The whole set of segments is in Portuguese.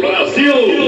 Brasil!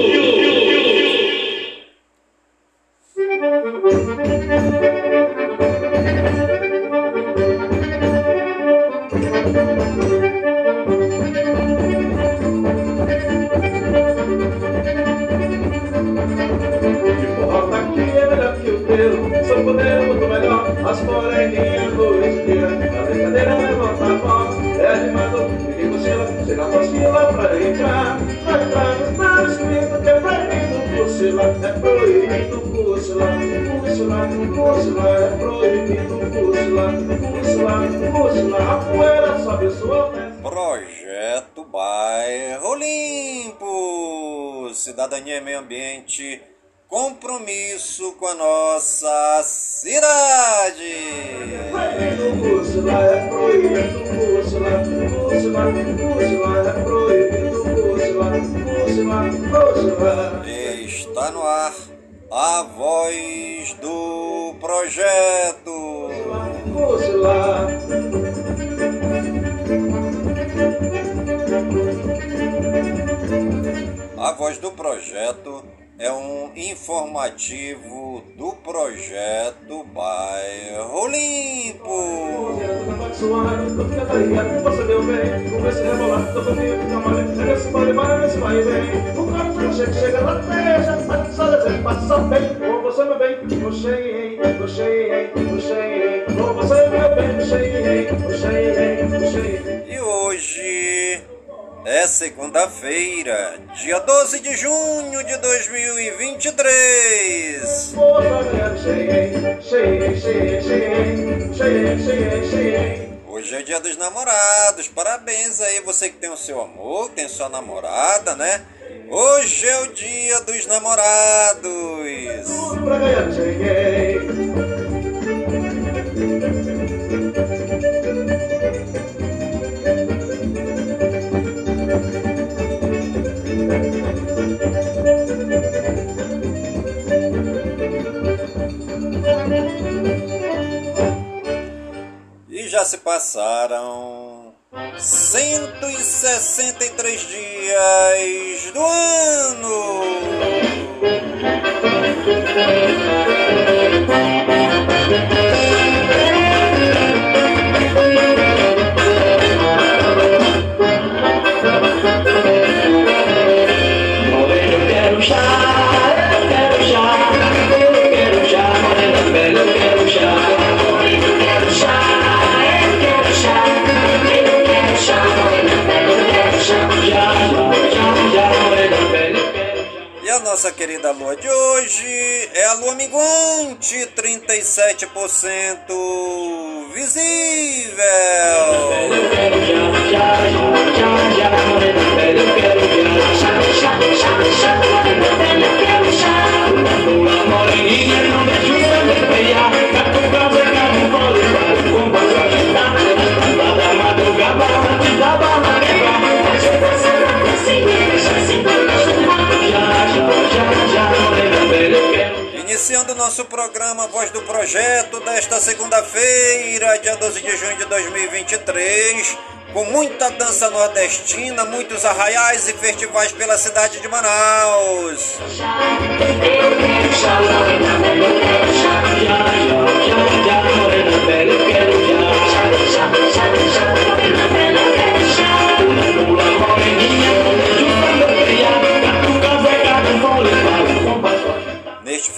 Informativo do projeto Bairro Limpo. É segunda-feira, dia 12 de junho de 2023. Hoje é dia dos namorados. Parabéns aí você que tem o seu amor, tem sua namorada, né? Hoje é o dia dos namorados. Já se passaram 163 dias do ano. Nossa querida lua de hoje é a lua minguante, 37% visível. Projeto desta segunda-feira, dia 12 de junho de 2023, com muita dança nordestina, muitos arraiais e festivais pela cidade de Manaus.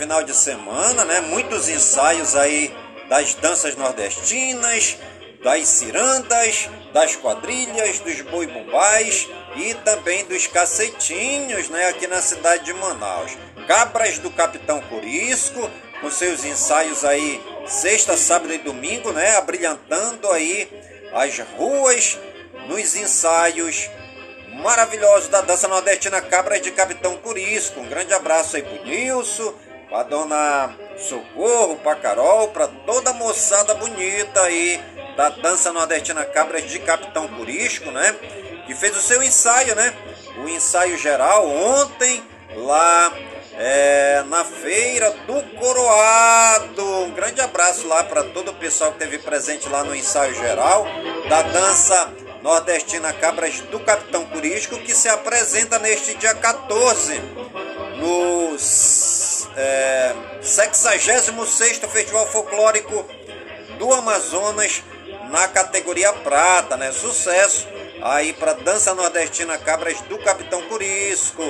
Final de semana, né? Muitos ensaios aí das danças nordestinas, das cirandas, das quadrilhas, dos boi bumbais e também dos cacetinhos, né? Aqui na cidade de Manaus. Cabras do Capitão Corisco, com seus ensaios aí sexta, sábado e domingo, né? Abrilhantando aí as ruas nos ensaios maravilhosos da dança nordestina Cabras de Capitão Curisco. Um grande abraço aí pro Nilson, pra dona Socorro, pra Carol, pra toda a moçada bonita aí da dança nordestina Cabras de Capitão Curisco, né? Que fez o seu ensaio, né? O ensaio geral ontem lá é, na feira do Coroado. Um grande abraço lá para todo o pessoal que esteve presente lá no ensaio geral da dança nordestina Cabras do Capitão Curisco, que se apresenta neste dia 14 no é, 66 Festival Folclórico do Amazonas na categoria prata, né? Sucesso aí para dança nordestina Cabras do Capitão Curisco.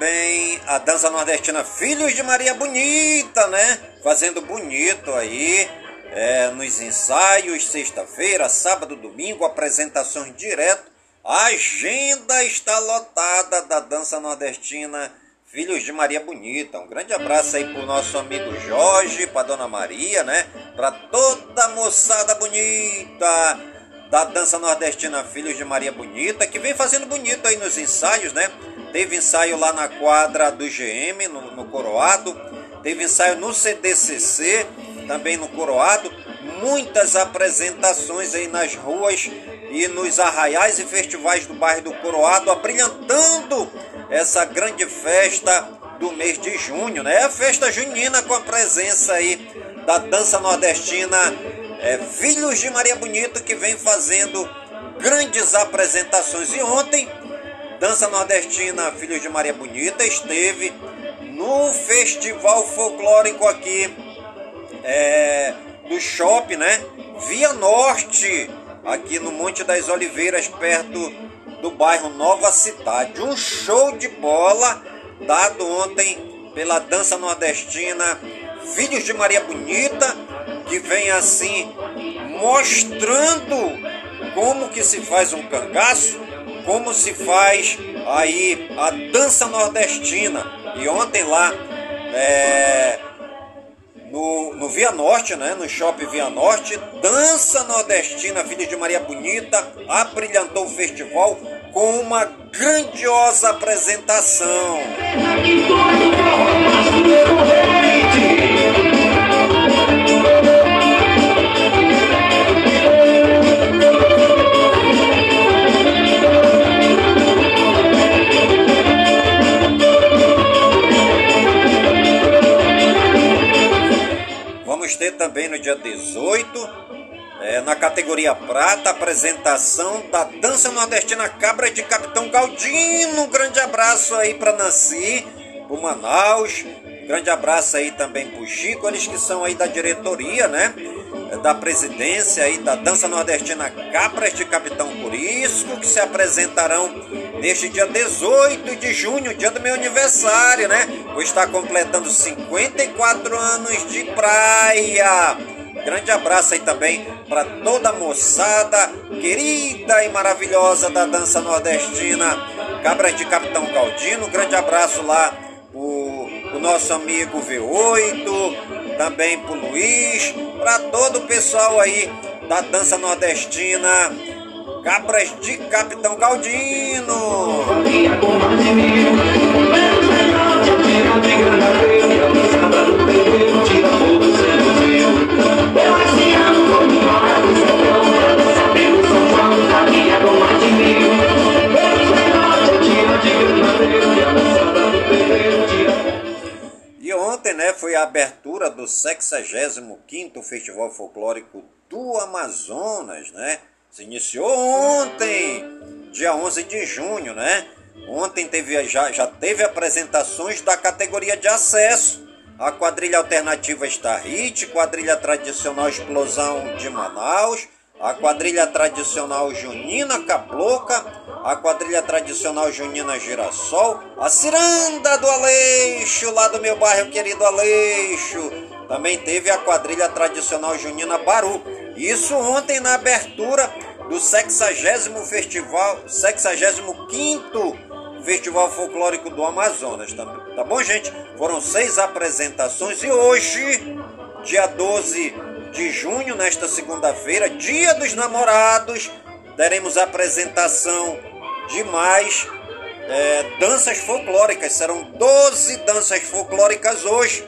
Também a dança nordestina Filhos de Maria Bonita, né? Fazendo bonito aí. É, nos ensaios, sexta-feira, sábado, domingo, apresentações direto. A agenda está lotada da dança nordestina Filhos de Maria Bonita. Um grande abraço aí pro nosso amigo Jorge, pra Dona Maria, né? Pra toda a moçada bonita da dança nordestina Filhos de Maria Bonita, que vem fazendo bonito aí nos ensaios, né? Teve ensaio lá na quadra do GM, no, no Coroado. Teve ensaio no CDCC, também no Coroado. Muitas apresentações aí nas ruas e nos arraiais e festivais do bairro do Coroado, abrilhantando essa grande festa do mês de junho, né? É a festa junina com a presença aí da dança nordestina é, Filhos de Maria Bonito que vem fazendo grandes apresentações. E ontem, dança nordestina Filhos de Maria Bonita esteve no festival folclórico aqui é, do shopping, né? Via Norte, aqui no Monte das Oliveiras, perto do bairro Nova Cidade. Um show de bola dado ontem pela dança nordestina Filhos de Maria Bonita, que vem assim mostrando como que se faz um cangaço, como se faz aí a dança nordestina. E ontem lá é, no, no Via Norte, né, no Shopping Via Norte, dança nordestina Filhos de Maria Bonita abrilhantou o festival com uma grandiosa apresentação. Ter também no dia 18 é, na categoria prata, apresentação da dança nordestina Cabra de Capitão Galdino. Um grande abraço aí para Nancy, pro Manaus. Grande abraço aí também pro Chico, eles que são aí da diretoria, né? É, da presidência aí da dança nordestina Cabras de Capitão Curisco, que se apresentarão neste dia 18 de junho, dia do meu aniversário, né? Vou estar completando 54 anos de praia. Grande abraço aí também para toda a moçada querida e maravilhosa da dança nordestina, Cabras de Capitão Caldino. Grande abraço lá o, nosso amigo V8, também pro Luiz, para todo o pessoal aí da dança nordestina. Cabras de Capitão Galdino. Né, foi a abertura do 65º Festival Folclórico do Amazonas, né? Se iniciou ontem, dia 11 de junho, né? Ontem teve, já, já teve apresentações da categoria de acesso. A quadrilha alternativa Hit, quadrilha tradicional Explosão de Manaus, a quadrilha tradicional Junina Cabloca, a quadrilha tradicional Junina Girassol, a ciranda do Aleixo, lá do meu bairro querido Aleixo. Também teve a quadrilha tradicional Junina Baru. Isso ontem na abertura do 60 Festival, 65 Festival Folclórico do Amazonas. Tá, tá bom, gente? Foram seis apresentações e hoje, dia 12 de junho, nesta segunda-feira, dia dos namorados, teremos a apresentação de mais é, danças folclóricas. Serão 12 danças folclóricas hoje,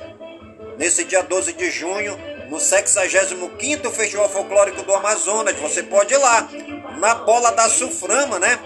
nesse dia 12 de junho, no 65º Festival Folclórico do Amazonas. Você pode ir lá, na Bola da Suframa, né?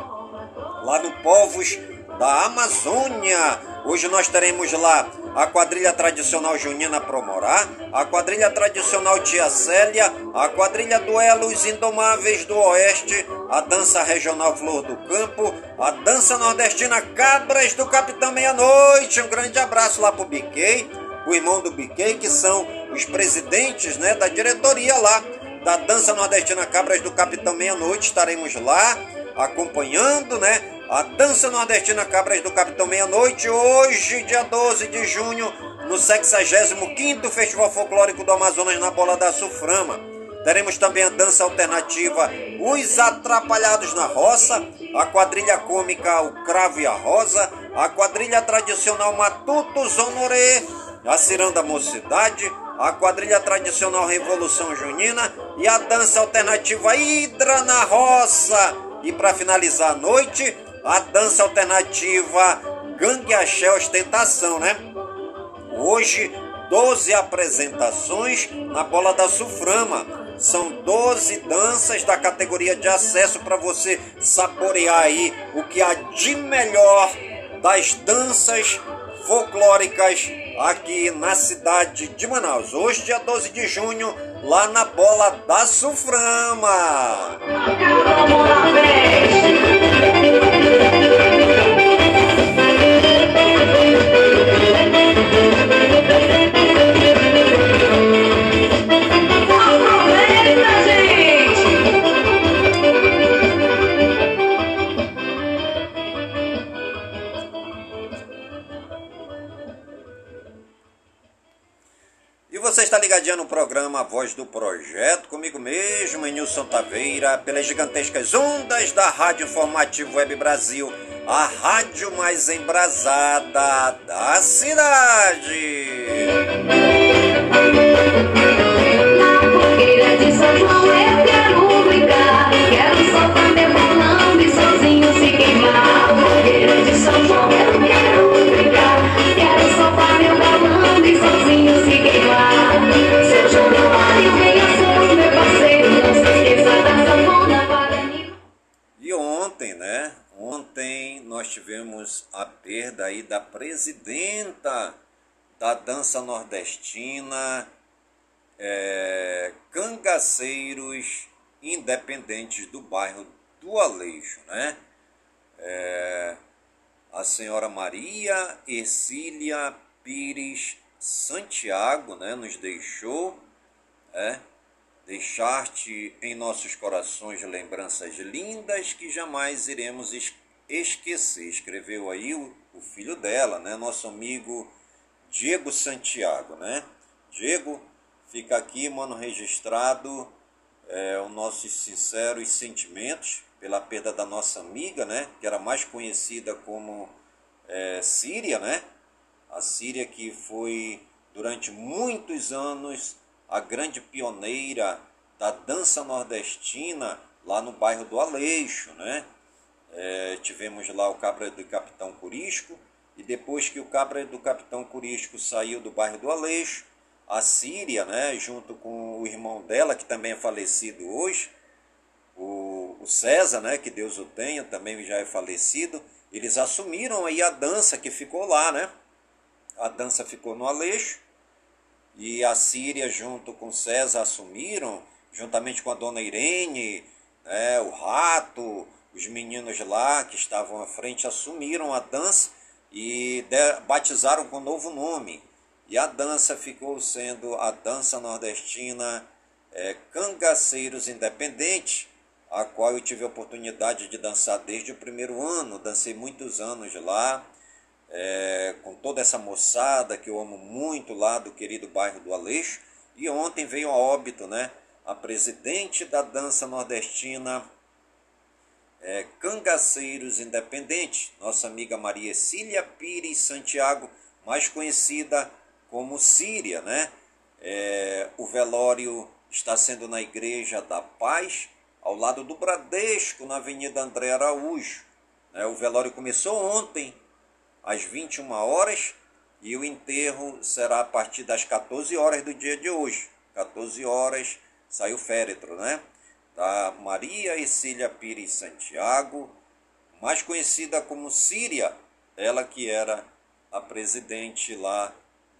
Lá no Povos da Amazônia. Hoje nós teremos lá a quadrilha tradicional Junina Promorá, a quadrilha tradicional Tia Célia, a quadrilha Duelos Indomáveis do Oeste, a dança regional Flor do Campo, a dança nordestina Cabras do Capitão Meia-Noite. Um grande abraço lá pro Biquei, o irmão do Biquei, que são os presidentes né, da diretoria lá da dança nordestina Cabras do Capitão Meia-Noite. Estaremos lá acompanhando, né? A dança nordestina Cabras do Capitão Meia-Noite, hoje, dia 12 de junho, no 65º Festival Folclórico do Amazonas na Bola da Suframa. Teremos também a dança alternativa Os Atrapalhados na Roça, a quadrilha cômica O Cravo e a Rosa, a quadrilha tradicional Matutos Honoré, a Ciranda Mocidade, a quadrilha tradicional Revolução Junina e a dança alternativa Hidra na Roça. E para finalizar a noite, a dança alternativa Gangue Axé Ostentação, né? Hoje, 12 apresentações na Bola da Suframa. São 12 danças da categoria de acesso para você saborear aí o que há de melhor das danças folclóricas aqui na cidade de Manaus. Hoje, dia 12 de junho, lá na Bola da Suframa. Ligadinha no programa Voz do Projeto, comigo mesmo, Nilson Taveira, pelas gigantescas ondas da Rádio Informativo Web Brasil, a rádio mais embrasada da cidade. Nós tivemos a perda aí da presidenta da dança nordestina, é, cangaceiros independentes do bairro do Aleixo, né? É, a senhora Maria Ercília Pires Santiago, né, nos deixou, é, deixar-te em nossos corações lembranças lindas que jamais iremos esquecer. Escreveu aí o, o filho dela, né, nosso amigo Diego Santiago, né? Diego, fica aqui, mano, registrado é, os nossos sinceros sentimentos pela perda da nossa amiga, né? Que era mais conhecida como é, Síria, né? A Síria que foi durante muitos anos a grande pioneira da dança nordestina lá no bairro do Aleixo, né? É, tivemos lá o Cabra do Capitão Curisco e depois que o Cabra do Capitão Curisco saiu do bairro do Aleixo, a Síria, né, junto com o irmão dela, que também é falecido hoje, o, o César, né, que Deus o tenha, também já é falecido, eles assumiram aí a dança que ficou lá, né? a dança ficou no Aleixo e a Síria junto com César assumiram, juntamente com a dona Irene, né, o Rato, os meninos lá que estavam à frente assumiram a dança e batizaram com um novo nome. E a dança ficou sendo a dança nordestina é, Cangaceiros Independentes, a qual eu tive a oportunidade de dançar desde o primeiro ano, dancei muitos anos lá é, com toda essa moçada que eu amo muito lá do querido bairro do Aleixo. E ontem veio a óbito, né? A presidente da dança nordestina é, Cangaceiros Independente, nossa amiga Maria Cília Pires Santiago, mais conhecida como Síria, né? É, o velório está sendo na Igreja da Paz, ao lado do Bradesco, na Avenida André Araújo. É, o velório começou ontem, às 21 horas e o enterro será a partir das 14 horas do dia de hoje. 14 horas, sai o féretro, né? Da Maria Escília Pires Santiago, mais conhecida como Síria, ela que era a presidente lá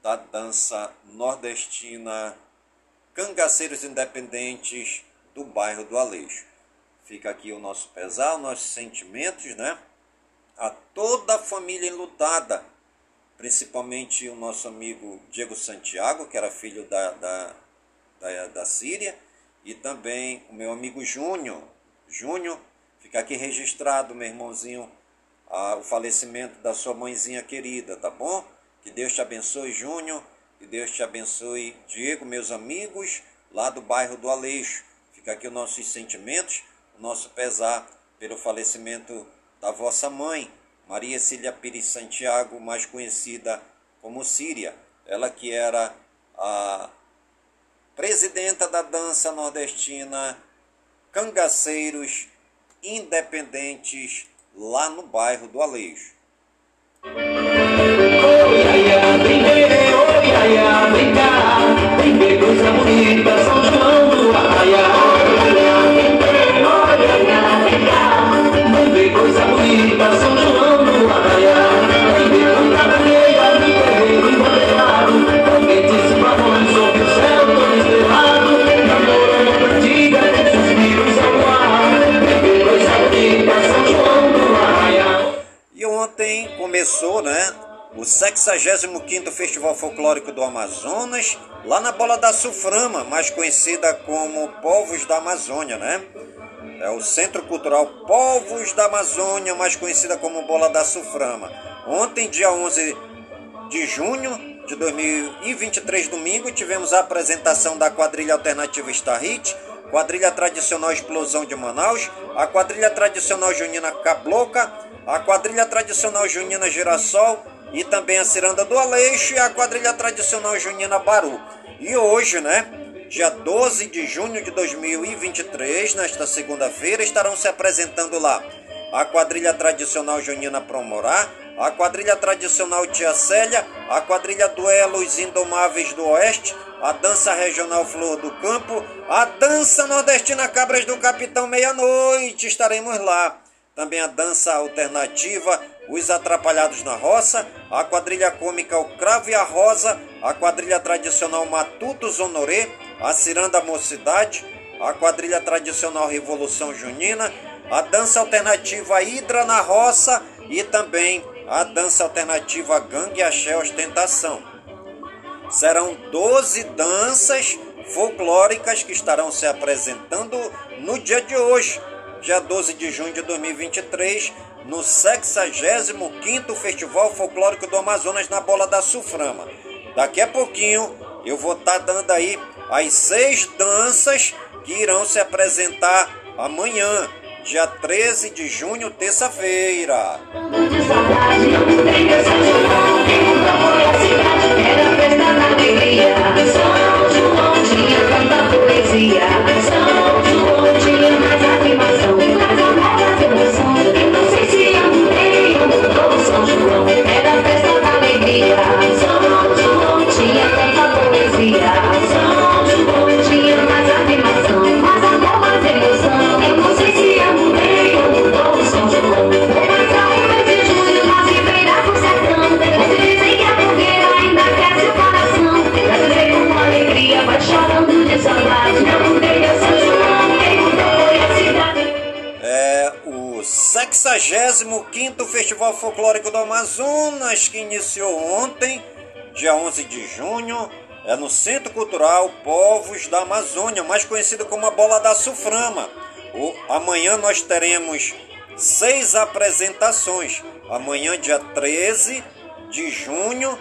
da dança nordestina Cangaceiros Independentes do bairro do Aleixo. Fica aqui o nosso pesar, nossos sentimentos, né? A toda a família enlutada, principalmente o nosso amigo Diego Santiago, que era filho da, da, da, da Síria, e também o meu amigo Júnior. Júnior, fica aqui registrado, meu irmãozinho, a, o falecimento da sua mãezinha querida, tá bom? Que Deus te abençoe, Júnior, que Deus te abençoe, Diego, meus amigos, lá do bairro do Aleixo. Fica aqui os nossos sentimentos o nosso pesar pelo falecimento da vossa mãe, Maria Cília Pires Santiago, mais conhecida como Síria. Ela que era a presidenta da dança nordestina Cangaceiros Independentes, lá no bairro do Aleixo. Oh, começou, né? O 65º Festival Folclórico do Amazonas, lá na Bola da Suframa, mais conhecida como Povos da Amazônia, né? É o Centro Cultural Povos da Amazônia, mais conhecida como Bola da Suframa. Ontem, dia 11 de junho de 2023, domingo, tivemos a apresentação da quadrilha alternativa Star Hit, quadrilha tradicional Explosão de Manaus, a quadrilha tradicional junina Cabloca, a quadrilha tradicional junina Girassol e também a Ciranda do Aleixo e a quadrilha tradicional junina Baru. E hoje, né, dia 12 de junho de 2023, nesta segunda-feira, estarão se apresentando lá a quadrilha tradicional Junina Promorá, a quadrilha tradicional Tia Célia, a quadrilha Duelos Indomáveis do Oeste, a dança regional Flor do Campo, a dança nordestina Cabras do Capitão Meia-Noite, estaremos lá. Também a dança alternativa Os Atrapalhados na Roça, a quadrilha cômica O Cravo e a Rosa, a quadrilha tradicional Matutos Honoré, a Ciranda Mocidade, a quadrilha tradicional Revolução Junina, a dança alternativa Hidra na Roça e também a dança alternativa Gangue Axé Ostentação. Serão 12 danças folclóricas que estarão se apresentando no dia de hoje, dia 12 de junho de 2023, no 65º Festival Folclórico do Amazonas na Bola da Suframa. Daqui a pouquinho eu vou estar tá dando aí as seis danças que irão se apresentar amanhã, dia 13 de junho, terça-feira. Poesia, no Centro Cultural Povos da Amazônia, mais conhecido como a Bola da Suframa. Amanhã nós teremos seis apresentações. Amanhã, dia 13 de junho,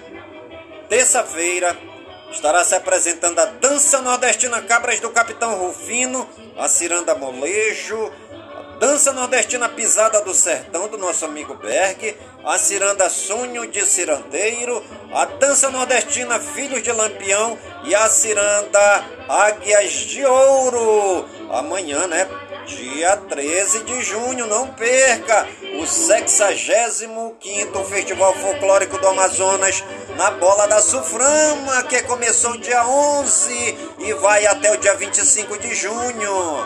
terça-feira, estará se apresentando a Dança Nordestina Cabras do Capitão Rufino, a Ciranda Molejo, Dança Nordestina Pisada do Sertão do nosso amigo Berg, a Ciranda Sonho de Cirandeiro, a Dança Nordestina Filhos de Lampião e a Ciranda Águias de Ouro. Amanhã, né? Dia 13 de junho, não perca! o 65 Festival Folclórico do Amazonas na Bola da Suframa, que começou dia 11 e vai até o dia 25 de junho.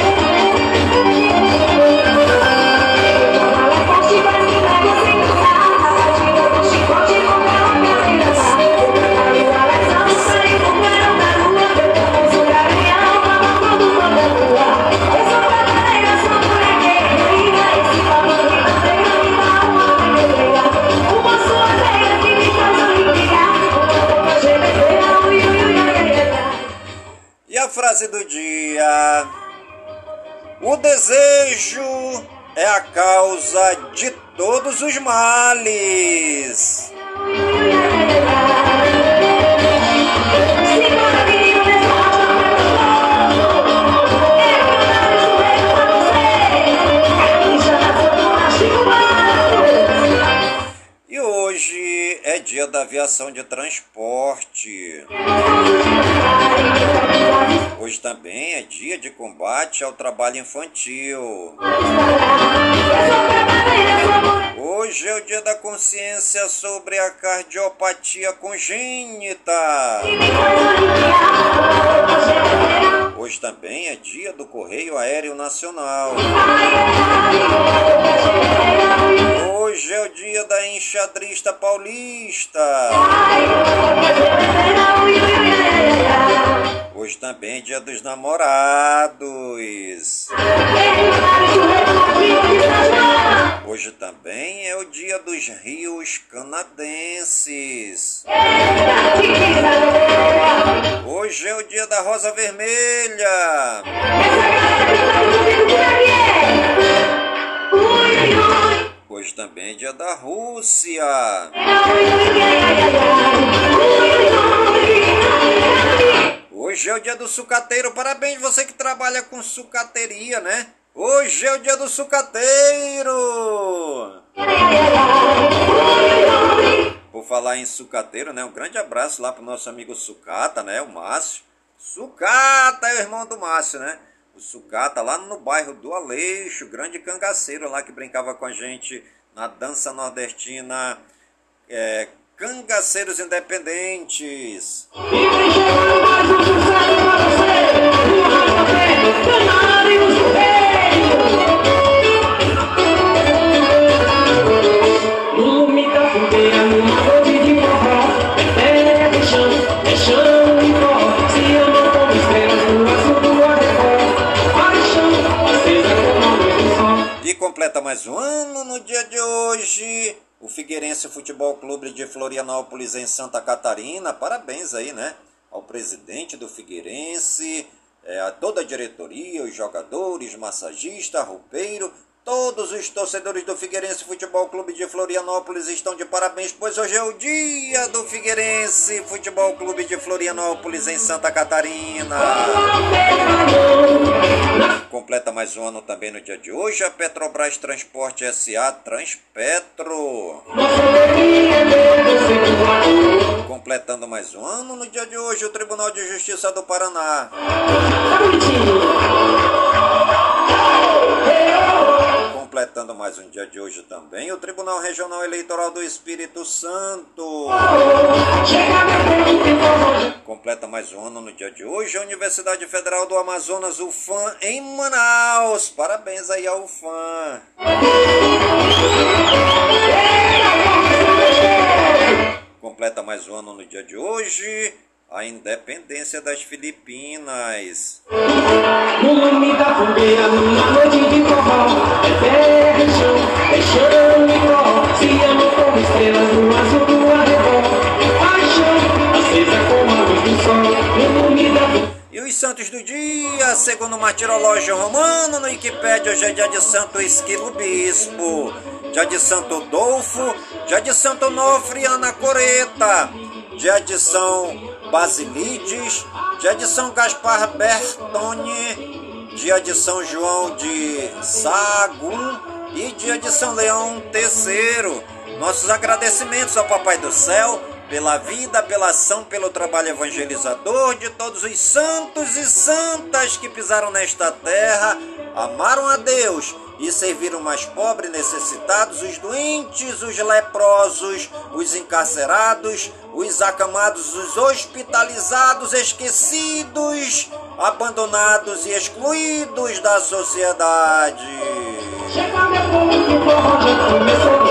Frase do dia. O desejo é a causa de todos os males. E hoje é dia da aviação de transporte. Hoje também é dia de combate ao trabalho infantil. Hoje é o dia da consciência sobre a cardiopatia congênita. Hoje também é dia do Correio Aéreo Nacional. Hoje é o dia da enxadrista paulista. Também é dia dos namorados. Hoje também é o dia dos rios canadenses. Hoje é o dia da rosa vermelha. Hoje também é dia da Rússia. Hoje é o dia do sucateiro. Parabéns você que trabalha com sucateria, né? Hoje é o dia do sucateiro. Por falar em sucateiro, né? Um grande abraço lá pro nosso amigo Sucata, né? O Márcio. Sucata é o irmão do Márcio, né? O Sucata lá no bairro do Aleixo, grande cangaceiro lá que brincava com a gente na dança nordestina é, Cangaceiros Independentes. E completa mais um ano no dia de hoje o Figueirense Futebol Clube de Florianópolis em Santa Catarina. Parabéns aí, né? Ao presidente do Figueirense, é, a toda a diretoria, os jogadores, massagista, roupeiro, Todos os torcedores do Figueirense Futebol Clube de Florianópolis estão de parabéns, pois hoje é o dia do Figueirense Futebol Clube de Florianópolis em Santa Catarina. Completa mais um ano também no dia de hoje a Petrobras Transporte SA Transpetro. Completando mais um ano no dia de hoje o Tribunal de Justiça do Paraná. Completando mais um dia de hoje também, o Tribunal Regional Eleitoral do Espírito Santo. Completa mais um ano no dia de hoje, a Universidade Federal do Amazonas, UFAM, em Manaus. Parabéns aí ao UFAM. Completa mais um ano no dia de hoje, a independência das Filipinas. No nome da fogueira, numa noite de forró, é terra e chão, é chão e pó, se amam como estrelas no azul do arrebol, paixão, acesa como a luz do sol, no nome da e os santos do dia, segundo o martirológio romano, no Wikipédia, hoje é dia de Santo Esquilo Bispo, dia de Santo Dolfo, dia de Santo Onofre Ana Coreta, dia de São Basilides, dia de São Gaspar Bertone, dia de São João de Sagum e dia de São Leão III. Nossos agradecimentos ao Papai do Céu pela vida, pela ação, pelo trabalho evangelizador de todos os santos e santas que pisaram nesta terra, amaram a Deus e serviram mais pobres, necessitados, os doentes, os leprosos, os encarcerados, os acamados, os hospitalizados, esquecidos, abandonados e excluídos da sociedade. Chega meu povo, começou.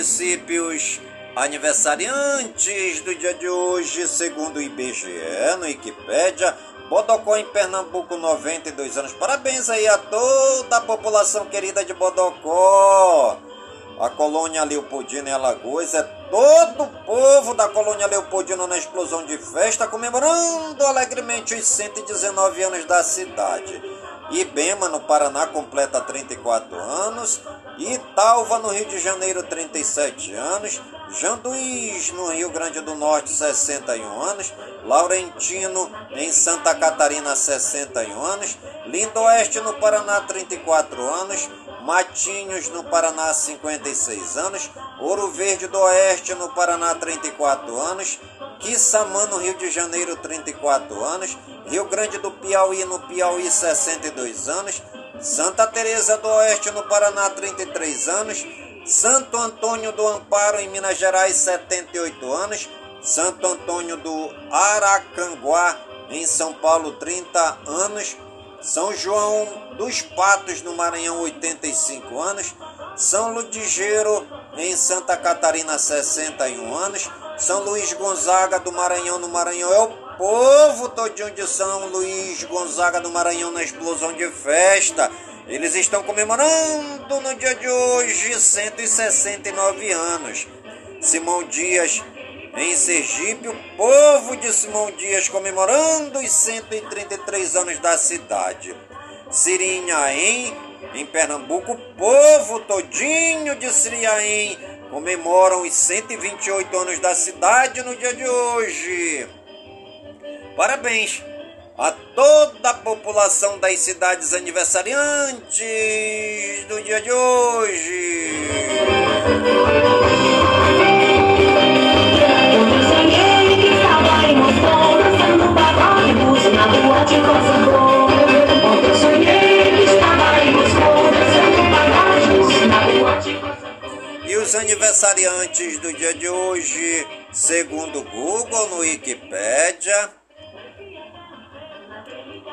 Municípios aniversariantes do dia de hoje, segundo o IBGE, no Wikipédia, Bodocó em Pernambuco, 92 anos. Parabéns aí a toda a população querida de Bodocó. A colônia Leopoldina em Alagoas é todo o povo da colônia Leopoldina na explosão de festa, comemorando alegremente os 119 anos da cidade. Ibema, no Paraná, completa 34 anos. Italva, no Rio de Janeiro, 37 anos. Janduís, no Rio Grande do Norte, 61 anos. Laurentino, em Santa Catarina, 61 anos. Lindoeste, no Paraná, 34 anos. Matinhos, no Paraná, 56 anos. Ouro Verde do Oeste, no Paraná, 34 anos. Quissamã, no Rio de Janeiro, 34 anos. Rio Grande do Piauí, no Piauí, 62 anos. Santa Teresa do Oeste, no Paraná, 33 anos. Santo Antônio do Amparo, em Minas Gerais, 78 anos. Santo Antônio do Aracanguá, em São Paulo, 30 anos. São João dos Patos, no Maranhão, 85 anos. São Ludigeiro, em Santa Catarina, 61 anos. São Luís Gonzaga, do Maranhão, no Maranhão, é o povo todinho de São Luís Gonzaga do Maranhão na explosão de festa. Eles estão comemorando no dia de hoje 169 anos. Simão Dias em Sergipe, o povo de Simão Dias comemorando os 133 anos da cidade. Sirinhaém, em Pernambuco, o povo todinho de Siriaém comemoram os 128 anos da cidade no dia de hoje. Parabéns a toda a população das cidades aniversariantes do dia de hoje. E os aniversariantes do dia de hoje, segundo Google no Wikipedia,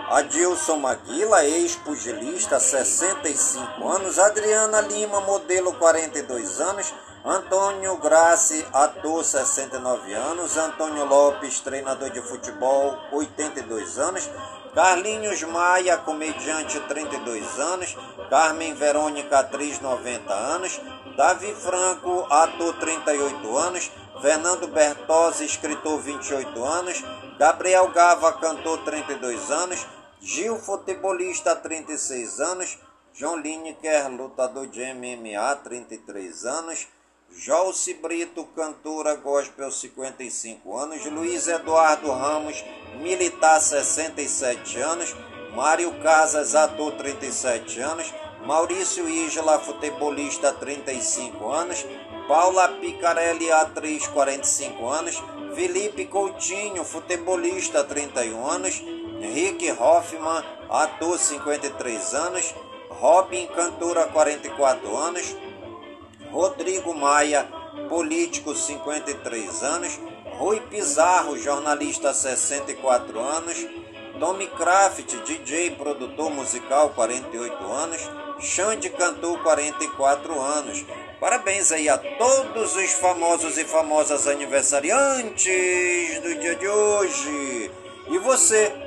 Adilson Maguila, ex-pugilista, 65 anos. Adriana Lima, modelo, 42 anos. Antônio Grassi, ator, 69 anos. Antônio Lopes, treinador de futebol, 82 anos. Carlinhos Maia, comediante, 32 anos. Carmen Verônica, atriz, 90 anos. Davi Franco, ator, 38 anos. Fernando Bertozzi, escritor, 28 anos. Gabriel Gava, cantor, 32 anos. Gil, futebolista, 36 anos. João Lineker, lutador de MMA, 33 anos. Jolce Brito, cantora gospel, 55 anos. Luiz Eduardo Ramos, militar, 67 anos. Mário Casas, ator, 37 anos. Maurício Isla, futebolista, 35 anos. Paula Picarelli, atriz, 45 anos. Felipe Coutinho, futebolista, 31 anos. Rick Hoffman, ator 53 anos, Robin Cantora 44 anos, Rodrigo Maia, político 53 anos, Rui Pizarro, jornalista 64 anos, Tommy Kraft, DJ produtor musical 48 anos, Xande cantor 44 anos. Parabéns aí a todos os famosos e famosas aniversariantes do dia de hoje. E você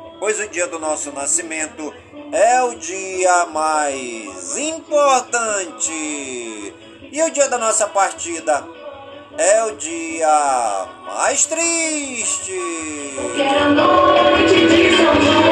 pois o dia do nosso nascimento é o dia mais importante. E o dia da nossa partida é o dia mais triste. Porque era noite de São João,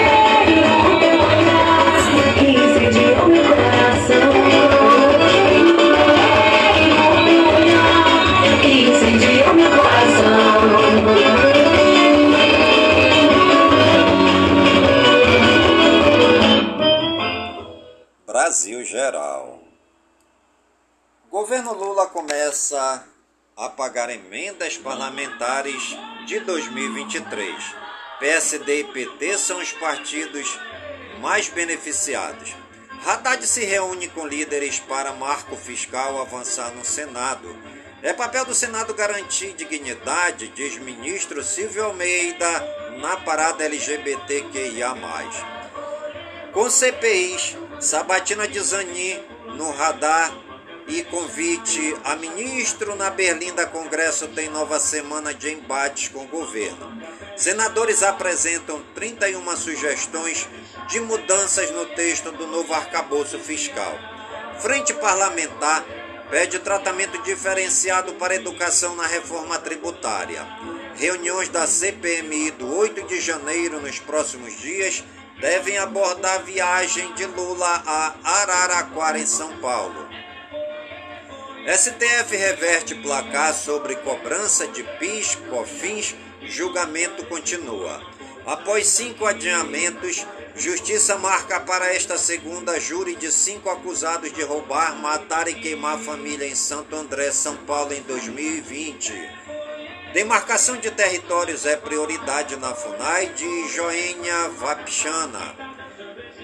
Brasil geral. Governo Lula começa a pagar emendas parlamentares de 2023. PSD e PT são os partidos mais beneficiados. Haddad se reúne com líderes para marco fiscal avançar no Senado. É papel do Senado garantir dignidade, diz ministro Silvio Almeida na parada LGBTQIA. Com CPIs, Sabatina de Zani no radar e convite a ministro na Berlinda Congresso tem nova semana de embates com o governo. Senadores apresentam 31 sugestões de mudanças no texto do novo arcabouço fiscal. Frente parlamentar pede tratamento diferenciado para educação na reforma tributária. Reuniões da CPMI do 8 de janeiro nos próximos dias devem abordar viagem de Lula a Araraquara, em São Paulo. STF reverte placar sobre cobrança de PIS, COFINS, julgamento continua. Após cinco adiamentos, Justiça marca para esta segunda júri de cinco acusados de roubar, matar e queimar família em Santo André, São Paulo, em 2020. Demarcação de territórios é prioridade na FUNAI de Joênia Vapchana.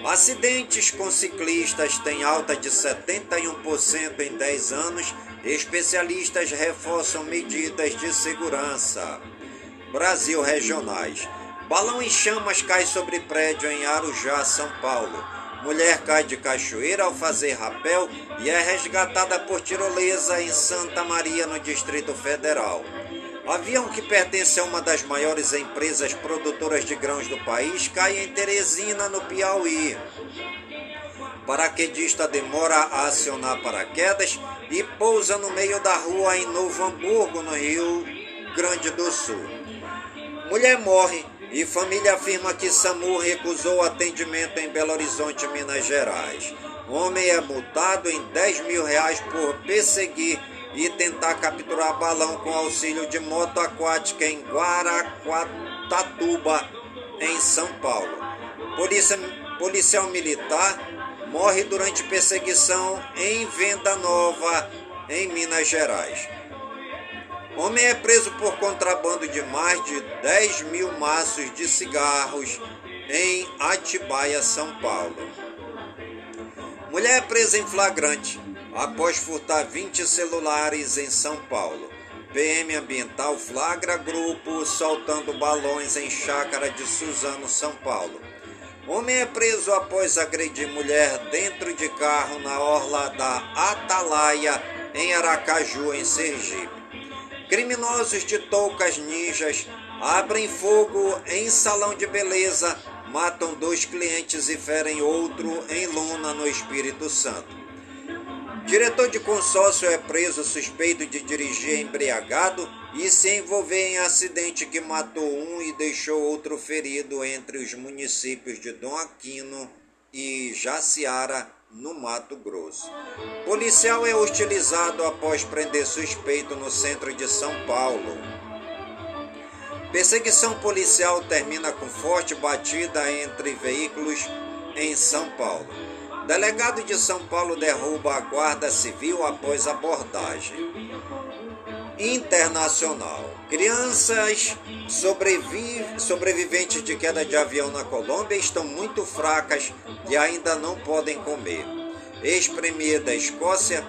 Acidentes com ciclistas têm alta de 71% em 10 anos. Especialistas reforçam medidas de segurança. Brasil regionais. Balão em chamas cai sobre prédio em Arujá, São Paulo. Mulher cai de cachoeira ao fazer rapel e é resgatada por tirolesa em Santa Maria, no Distrito Federal. Avião que pertence a uma das maiores empresas produtoras de grãos do país cai em Teresina, no Piauí. Paraquedista demora a acionar paraquedas e pousa no meio da rua em Novo Hamburgo, no Rio Grande do Sul. Mulher morre e família afirma que SAMU recusou atendimento em Belo Horizonte, Minas Gerais. Homem é multado em 10 mil reais por perseguir e tentar capturar balão com auxílio de moto aquática em Guaraquatatuba, em São Paulo. Polícia, policial militar morre durante perseguição em Venda Nova, em Minas Gerais. Homem é preso por contrabando de mais de 10 mil maços de cigarros em Atibaia, São Paulo. Mulher é presa em flagrante após furtar 20 celulares em São Paulo. PM Ambiental flagra grupo soltando balões em chácara de Suzano, São Paulo. Homem é preso após agredir mulher dentro de carro na orla da Atalaia, em Aracaju, em Sergipe. Criminosos de toucas ninjas abrem fogo em salão de beleza, matam dois clientes e ferem outro em Luna, no Espírito Santo. Diretor de consórcio é preso suspeito de dirigir embriagado e se envolver em acidente que matou um e deixou outro ferido entre os municípios de Dom Aquino e Jaciara, no Mato Grosso. Policial é hostilizado após prender suspeito no centro de São Paulo. Perseguição policial termina com forte batida entre veículos em São Paulo. Delegado de São Paulo derruba a Guarda Civil após abordagem. Internacional. Crianças sobrevi sobreviventes de queda de avião na Colômbia estão muito fracas e ainda não podem comer. Ex-premier da Escócia,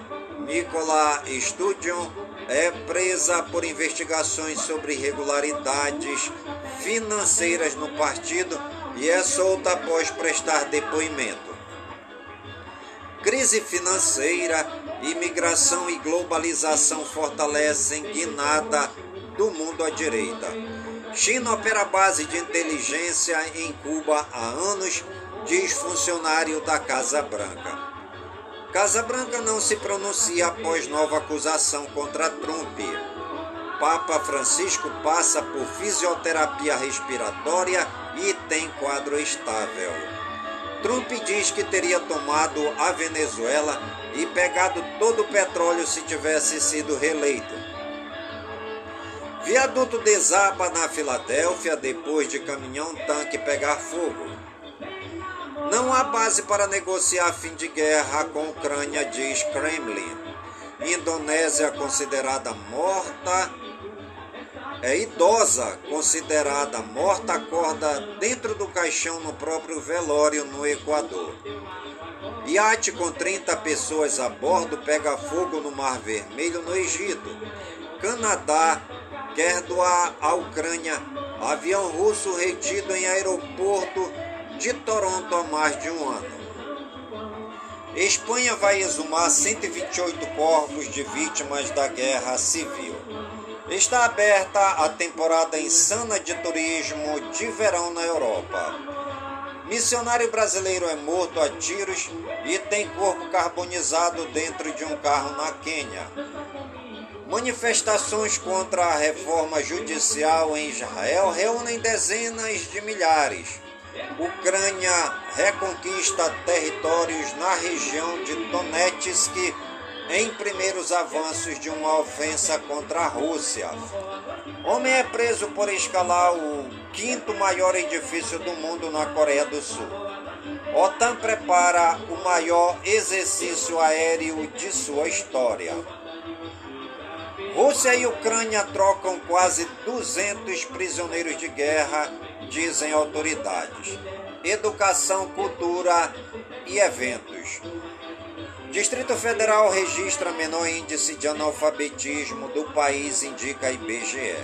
Nicola Sturgeon, é presa por investigações sobre irregularidades financeiras no partido e é solta após prestar depoimento. Crise financeira, imigração e globalização fortalecem guinada do mundo à direita. China opera base de inteligência em Cuba há anos, diz funcionário da Casa Branca. Casa Branca não se pronuncia após nova acusação contra Trump. Papa Francisco passa por fisioterapia respiratória e tem quadro estável. Trump diz que teria tomado a Venezuela e pegado todo o petróleo se tivesse sido reeleito. Viaduto desaba na Filadélfia depois de caminhão-tanque pegar fogo. Não há base para negociar fim de guerra com Ucrânia, diz Kremlin. Indonésia considerada morta é idosa, considerada morta, acorda dentro do caixão no próprio velório no Equador. Iate com 30 pessoas a bordo pega fogo no Mar Vermelho no Egito. Canadá quer doar à Ucrânia avião russo retido em aeroporto de Toronto há mais de um ano. Espanha vai exumar 128 corpos de vítimas da guerra civil. Está aberta a temporada insana de turismo de verão na Europa. Missionário brasileiro é morto a tiros e tem corpo carbonizado dentro de um carro na Quênia. Manifestações contra a reforma judicial em Israel reúnem dezenas de milhares. Ucrânia reconquista territórios na região de Donetsk em primeiros avanços de uma ofensa contra a Rússia. Homem é preso por escalar o quinto maior edifício do mundo na Coreia do Sul. OTAN prepara o maior exercício aéreo de sua história. Rússia e Ucrânia trocam quase 200 prisioneiros de guerra, dizem autoridades. Educação, cultura e eventos. Distrito Federal registra menor índice de analfabetismo do país, indica IBGE.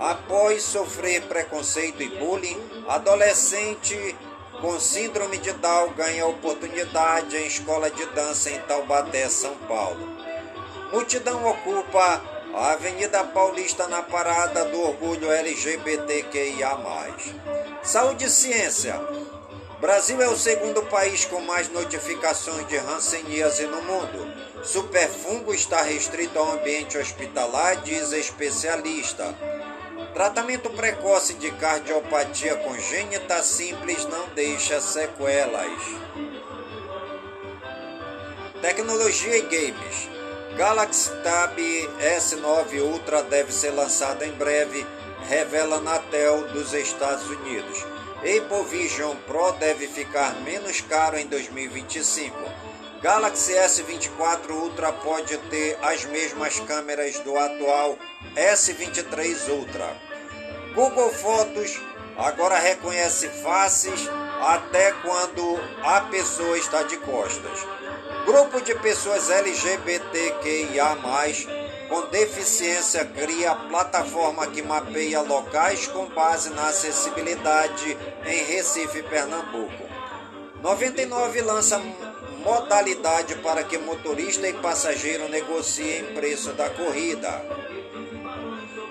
Após sofrer preconceito e bullying, adolescente com síndrome de Down ganha oportunidade em escola de dança em Taubaté, São Paulo. Multidão ocupa a Avenida Paulista na parada do orgulho LGBTQIA+. Saúde e ciência. Brasil é o segundo país com mais notificações de hanseníase no mundo. Superfungo está restrito ao ambiente hospitalar, diz especialista. Tratamento precoce de cardiopatia congênita simples não deixa sequelas. Tecnologia e games. Galaxy Tab S9 Ultra deve ser lançado em breve, revela Anatel dos Estados Unidos. Apple Vision Pro deve ficar menos caro em 2025. Galaxy S24 Ultra pode ter as mesmas câmeras do atual S23 Ultra. Google Fotos agora reconhece faces até quando a pessoa está de costas. Grupo de pessoas LGBTQIA+, com deficiência cria plataforma que mapeia locais com base na acessibilidade em Recife, Pernambuco. 99 lança modalidade para que motorista e passageiro negociem preço da corrida.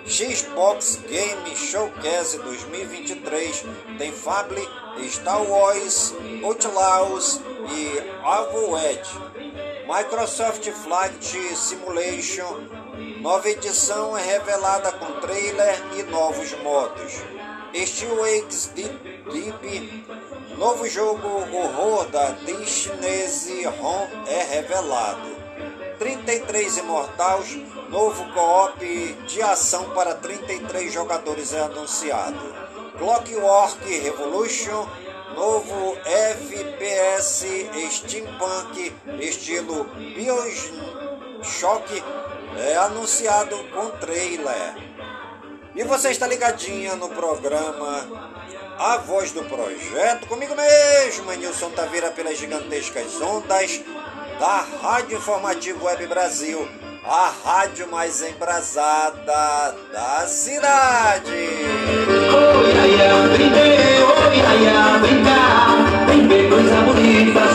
Xbox Game Showcase 2023 tem Fable, Star Wars, Outlaws e Overwatch. Microsoft Flight Simulation, nova edição é revelada com trailer e novos modos. Steel Wakes Deep, novo jogo horror da Disney Home é revelado. 33 Imortais, novo co-op de ação para 33 jogadores é anunciado. Clockwork Revolution, novo FPS steampunk estilo Bioshock é anunciado com trailer. E você está ligadinha no programa A Voz do Projeto, comigo mesmo, Nilson Taveira, pelas gigantescas ondas da Rádio Informativo Web Brasil, a rádio mais embrasada da cidade. Cá, vem ver coisa bonita,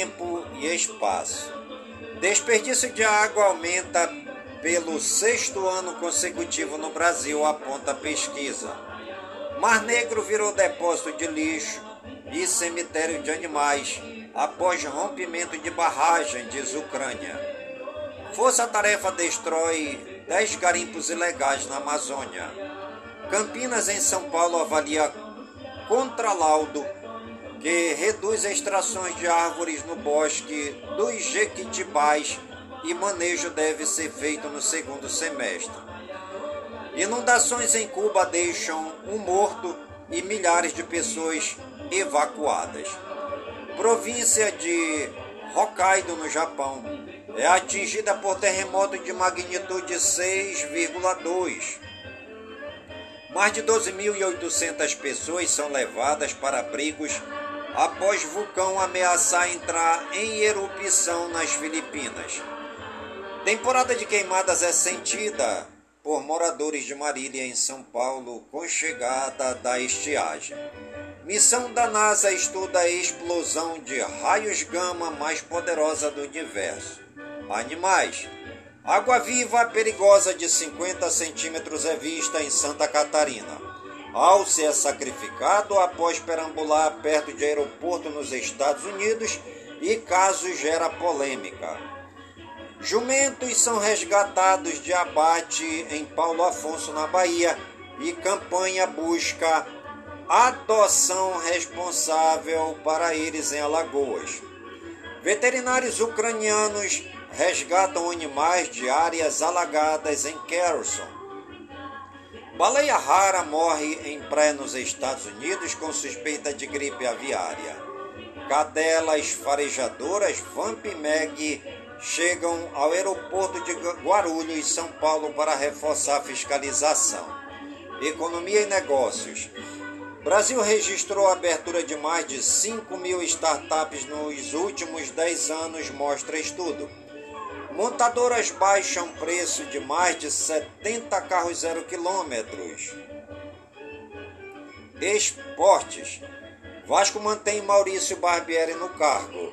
tempo e espaço. Desperdício de água aumenta pelo sexto ano consecutivo no Brasil, aponta a pesquisa. Mar Negro virou depósito de lixo e cemitério de animais após rompimento de barragem, diz Ucrânia. Força Tarefa destrói 10 garimpos ilegais na Amazônia. Campinas, em São Paulo, avalia contralaudo que reduz extrações de árvores no bosque dos Jequitibás e manejo deve ser feito no segundo semestre. Inundações em Cuba deixam um morto e milhares de pessoas evacuadas. Província de Hokkaido, no Japão, é atingida por terremoto de magnitude 6,2. Mais de 12.800 pessoas são levadas para abrigos após vulcão ameaçar entrar em erupção nas Filipinas. Temporada de queimadas é sentida por moradores de Marília, em São Paulo, com chegada da estiagem. Missão da NASA estuda a explosão de raios gama mais poderosa do universo. Animais. Água viva perigosa de 50 centímetros é vista em Santa Catarina. Alce é sacrificado após perambular perto de aeroporto nos Estados Unidos e caso gera polêmica. Jumentos são resgatados de abate em Paulo Afonso, na Bahia, e campanha busca adoção responsável para eles em Alagoas. Veterinários ucranianos resgatam animais de áreas alagadas em Kherson. Baleia rara morre em praia nos Estados Unidos com suspeita de gripe aviária. Cadelas farejadoras Vamp Meg chegam ao aeroporto de Guarulhos, São Paulo, para reforçar a fiscalização. Economia e negócios. Brasil registrou a abertura de mais de 5 mil startups nos últimos 10 anos, mostra estudo. Montadoras baixam preço de mais de 70 carros zero quilômetros. Esportes. Vasco mantém Maurício Barbieri no cargo.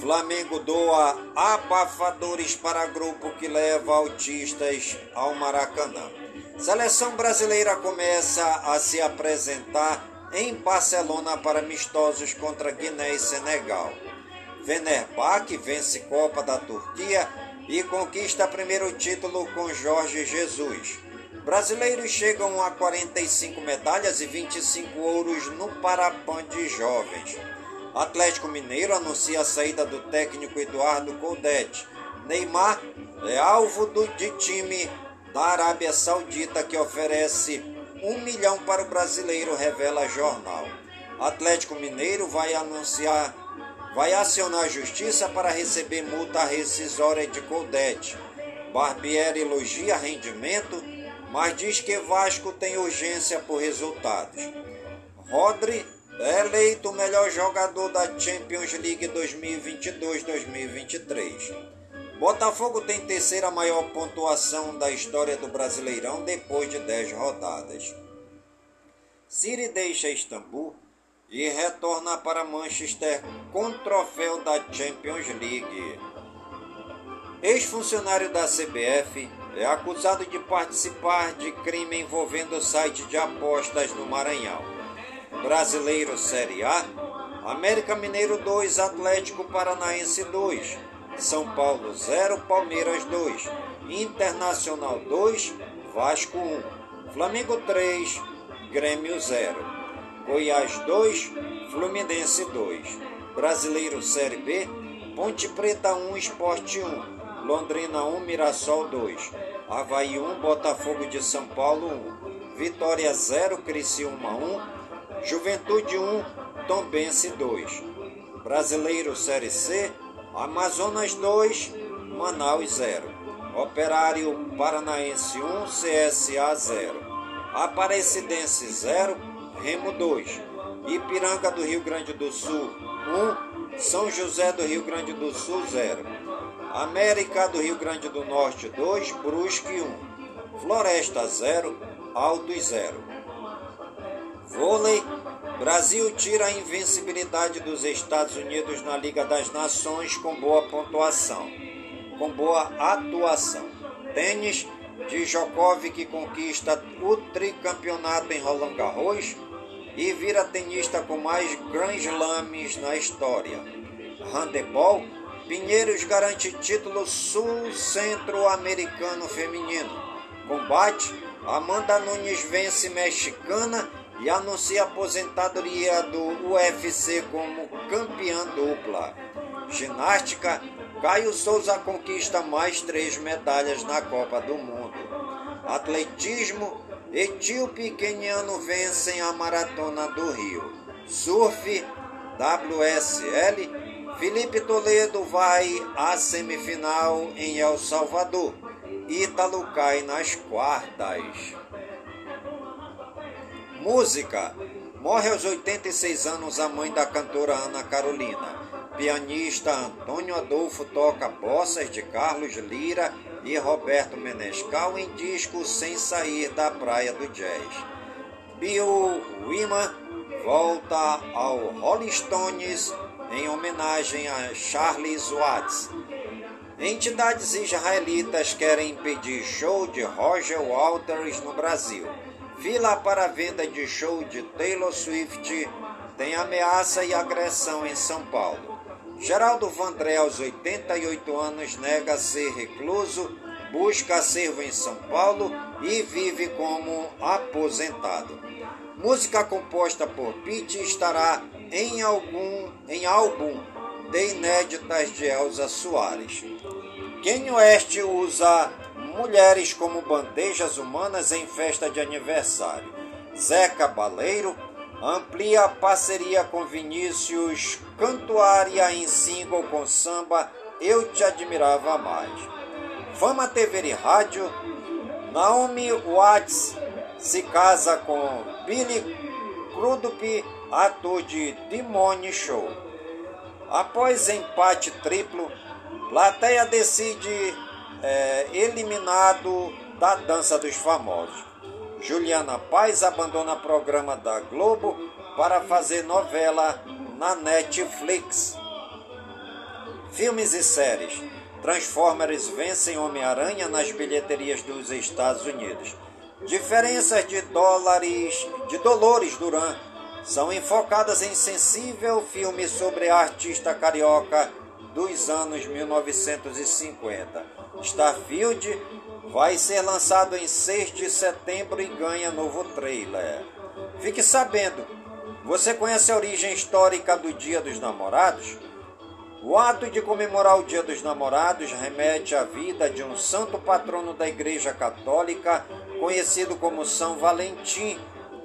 Flamengo doa abafadores para grupo que leva autistas ao Maracanã. Seleção brasileira começa a se apresentar em Barcelona para amistosos contra Guiné e Senegal. Fenerbahçe vence Copa da Turquia e conquista primeiro título com Jorge Jesus. Brasileiros chegam a 45 medalhas e 25 ouros no Parapan de Jovens. Atlético Mineiro anuncia a saída do técnico Eduardo Coudet. Neymar é alvo do, de time da Arábia Saudita que oferece um milhão para o brasileiro, revela jornal. Atlético Mineiro vai anunciar, vai acionar a justiça para receber multa rescisória de Coudet. Barbieri elogia rendimento, mas diz que Vasco tem urgência por resultados. Rodri é eleito o melhor jogador da Champions League 2022-2023. Botafogo tem terceira maior pontuação da história do Brasileirão depois de 10 rodadas. City deixa Istambul e retorna para Manchester com troféu da Champions League. Ex-funcionário da CBF é acusado de participar de crime envolvendo o site de apostas no Maranhão. Brasileiro Série A, América Mineiro 2, Atlético Paranaense 2, São Paulo 0, Palmeiras 2, Internacional 2, Vasco 1, Flamengo 3, Grêmio 0, Goiás 2, Fluminense 2, Brasileiro Série B, Ponte Preta 1, Esporte 1, Londrina 1, Mirassol 2, Havaí 1, Botafogo de São Paulo 1, Vitória 0, Criciúma 1, Juventude 1, Tombense 2, Brasileiro Série C, Amazonas 2, Manaus 0, Operário Paranaense 1, CSA 0, Aparecidense 0, Remo 2, Ipiranga do Rio Grande do Sul 1, São José do Rio Grande do Sul 0, América do Rio Grande do Norte 2, Brusque 1, Floresta 0, Altos 0. Vôlei, Brasil tira a invencibilidade dos Estados Unidos na Liga das Nações com boa pontuação, com boa atuação. Tênis, Djokovic conquista o tricampeonato em Roland Garros e vira tenista com mais Grand Slams na história. Handebol, Pinheiros garante título sul-centro-americano feminino. Combate, Amanda Nunes vence mexicana e anuncia aposentadoria do UFC como campeã dupla. Ginástica, Caio Souza conquista mais três medalhas na Copa do Mundo. Atletismo, Etíope e Keniano vencem a Maratona do Rio. Surf, WSL, Felipe Toledo vai à semifinal em El Salvador. Ítalo cai nas quartas. Música. Morre aos 86 anos a mãe da cantora Ana Carolina. Pianista Antônio Adolfo toca bossas de Carlos Lira e Roberto Menescal em disco Sem Sair da Praia do Jazz. Bill Wyman volta ao Rolling Stones em homenagem a Charles Watts. Entidades israelitas querem impedir show de Roger Waters no Brasil. Fila para venda de show de Taylor Swift tem ameaça e agressão em São Paulo. Geraldo Vandré, aos 88 anos, nega ser recluso, busca acervo em São Paulo e vive como aposentado. Música composta por Pete estará em algum em álbum de inéditas de Elza Soares. Kanye West usa mulheres como bandejas humanas em festa de aniversário. Zeca Baleiro amplia a parceria com Vinícius Cantuária em single com samba Eu Te Admirava Mais. Fama TV e Rádio, Naomi Watts se casa com Billy Crudup ator de Demone Show. Após empate triplo, plateia decide é, eliminado da Dança dos Famosos. Juliana Paz abandona programa da Globo para fazer novela na Netflix. Filmes e séries. Transformers vencem Homem-Aranha nas bilheterias dos Estados Unidos. Diferenças de dólares de Dolores Duran são enfocadas em sensível filme sobre a artista carioca dos anos 1950. Starfield vai ser lançado em 6 de setembro e ganha novo trailer. Fique sabendo, você conhece a origem histórica do Dia dos Namorados? O ato de comemorar o Dia dos Namorados remete à vida de um santo patrono da Igreja Católica, conhecido como São Valentim,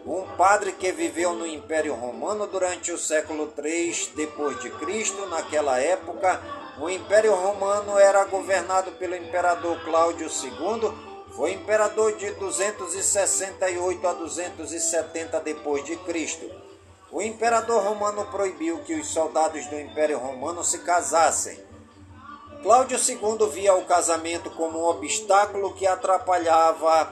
um padre que viveu no Império Romano durante o século III depois de Cristo. Naquela época, o Império Romano era governado pelo imperador Cláudio II. Foi imperador de 268 a 270 depois de Cristo. O imperador romano proibiu que os soldados do Império Romano se casassem. Cláudio II via o casamento como um obstáculo que atrapalhava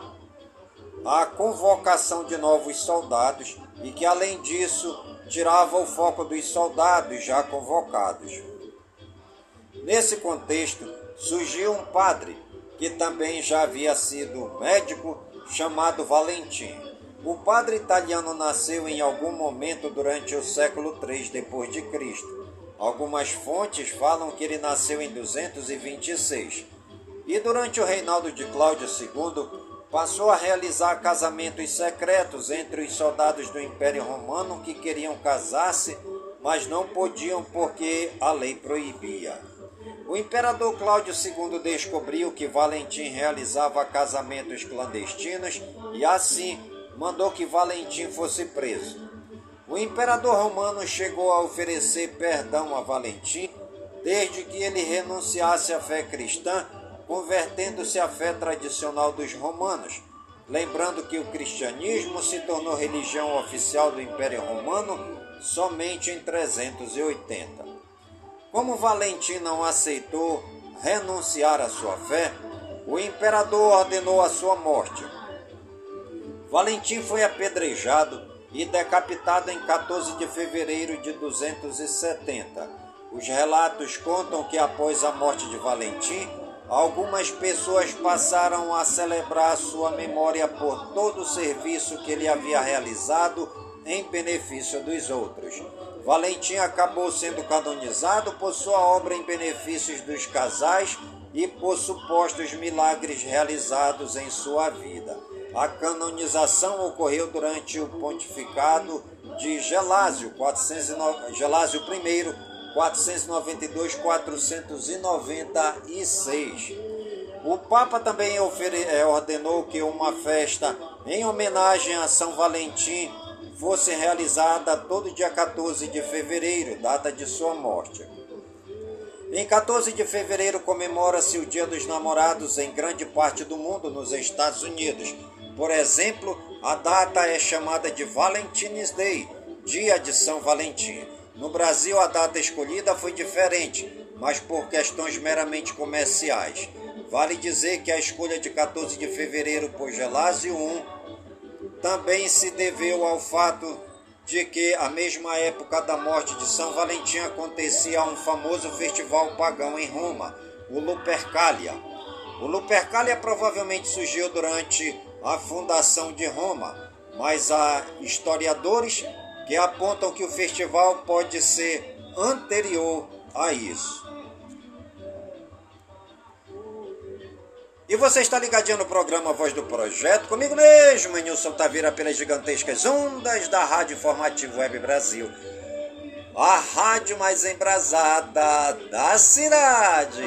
a convocação de novos soldados e que, além disso, tirava o foco dos soldados já convocados. Nesse contexto, surgiu um padre, que também já havia sido médico, chamado Valentim. O padre italiano nasceu em algum momento durante o século III depois de Cristo. Algumas fontes falam que ele nasceu em 226. E durante o reinado de Cláudio II, passou a realizar casamentos secretos entre os soldados do Império Romano que queriam casar-se, mas não podiam porque a lei proibia. O imperador Cláudio II descobriu que Valentim realizava casamentos clandestinos e assim mandou que Valentim fosse preso. O imperador romano chegou a oferecer perdão a Valentim desde que ele renunciasse à fé cristã convertendo-se à fé tradicional dos romanos, lembrando que o cristianismo se tornou religião oficial do Império Romano somente em 380. Como Valentim não aceitou renunciar à sua fé, o imperador ordenou a sua morte. Valentim foi apedrejado e decapitado em 14 de fevereiro de 270. Os relatos contam que após a morte de Valentim, Algumas pessoas passaram a celebrar sua memória por todo o serviço que ele havia realizado em benefício dos outros. Valentim acabou sendo canonizado por sua obra em benefícios dos casais e por supostos milagres realizados em sua vida. A canonização ocorreu durante o pontificado de Gelásio, 409, Gelásio I, 492, 496. O Papa também é, ordenou que uma festa em homenagem a São Valentim fosse realizada todo dia 14 de fevereiro, data de sua morte. Em 14 de fevereiro comemora-se o Dia dos Namorados em grande parte do mundo nos Estados Unidos. Por exemplo, a data é chamada de Valentine's Day, Dia de São Valentim. No Brasil, a data escolhida foi diferente, mas por questões meramente comerciais. Vale dizer que a escolha de 14 de fevereiro por Gelásio I também se deveu ao fato de que, à mesma época da morte de São Valentim, acontecia um famoso festival pagão em Roma, o Lupercalia. O Lupercalia provavelmente surgiu durante a fundação de Roma, mas há historiadores que apontam que o festival pode ser anterior a isso. E você está ligadinho no programa Voz do Projeto, comigo mesmo, Nilson Taveira, pelas gigantescas ondas da Rádio Informativo Web Brasil. A rádio mais embrasada da cidade.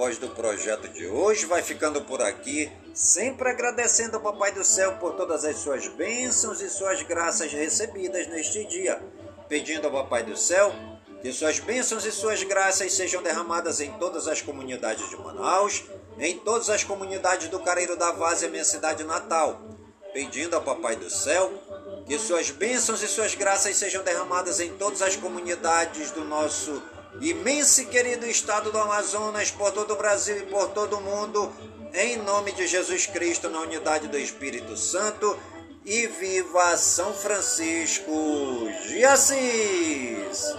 Voz do Projeto de hoje vai ficando por aqui, sempre agradecendo ao Papai do Céu por todas as suas bênçãos e suas graças recebidas neste dia, pedindo ao Papai do Céu que suas bênçãos e suas graças sejam derramadas em todas as comunidades de Manaus, em todas as comunidades do Careiro da Vaz, minha cidade natal, pedindo ao Papai do Céu que suas bênçãos e suas graças sejam derramadas em todas as comunidades do nosso imenso e querido estado do Amazonas, por todo o Brasil e por todo o mundo, em nome de Jesus Cristo, na unidade do Espírito Santo, e viva São Francisco de Assis!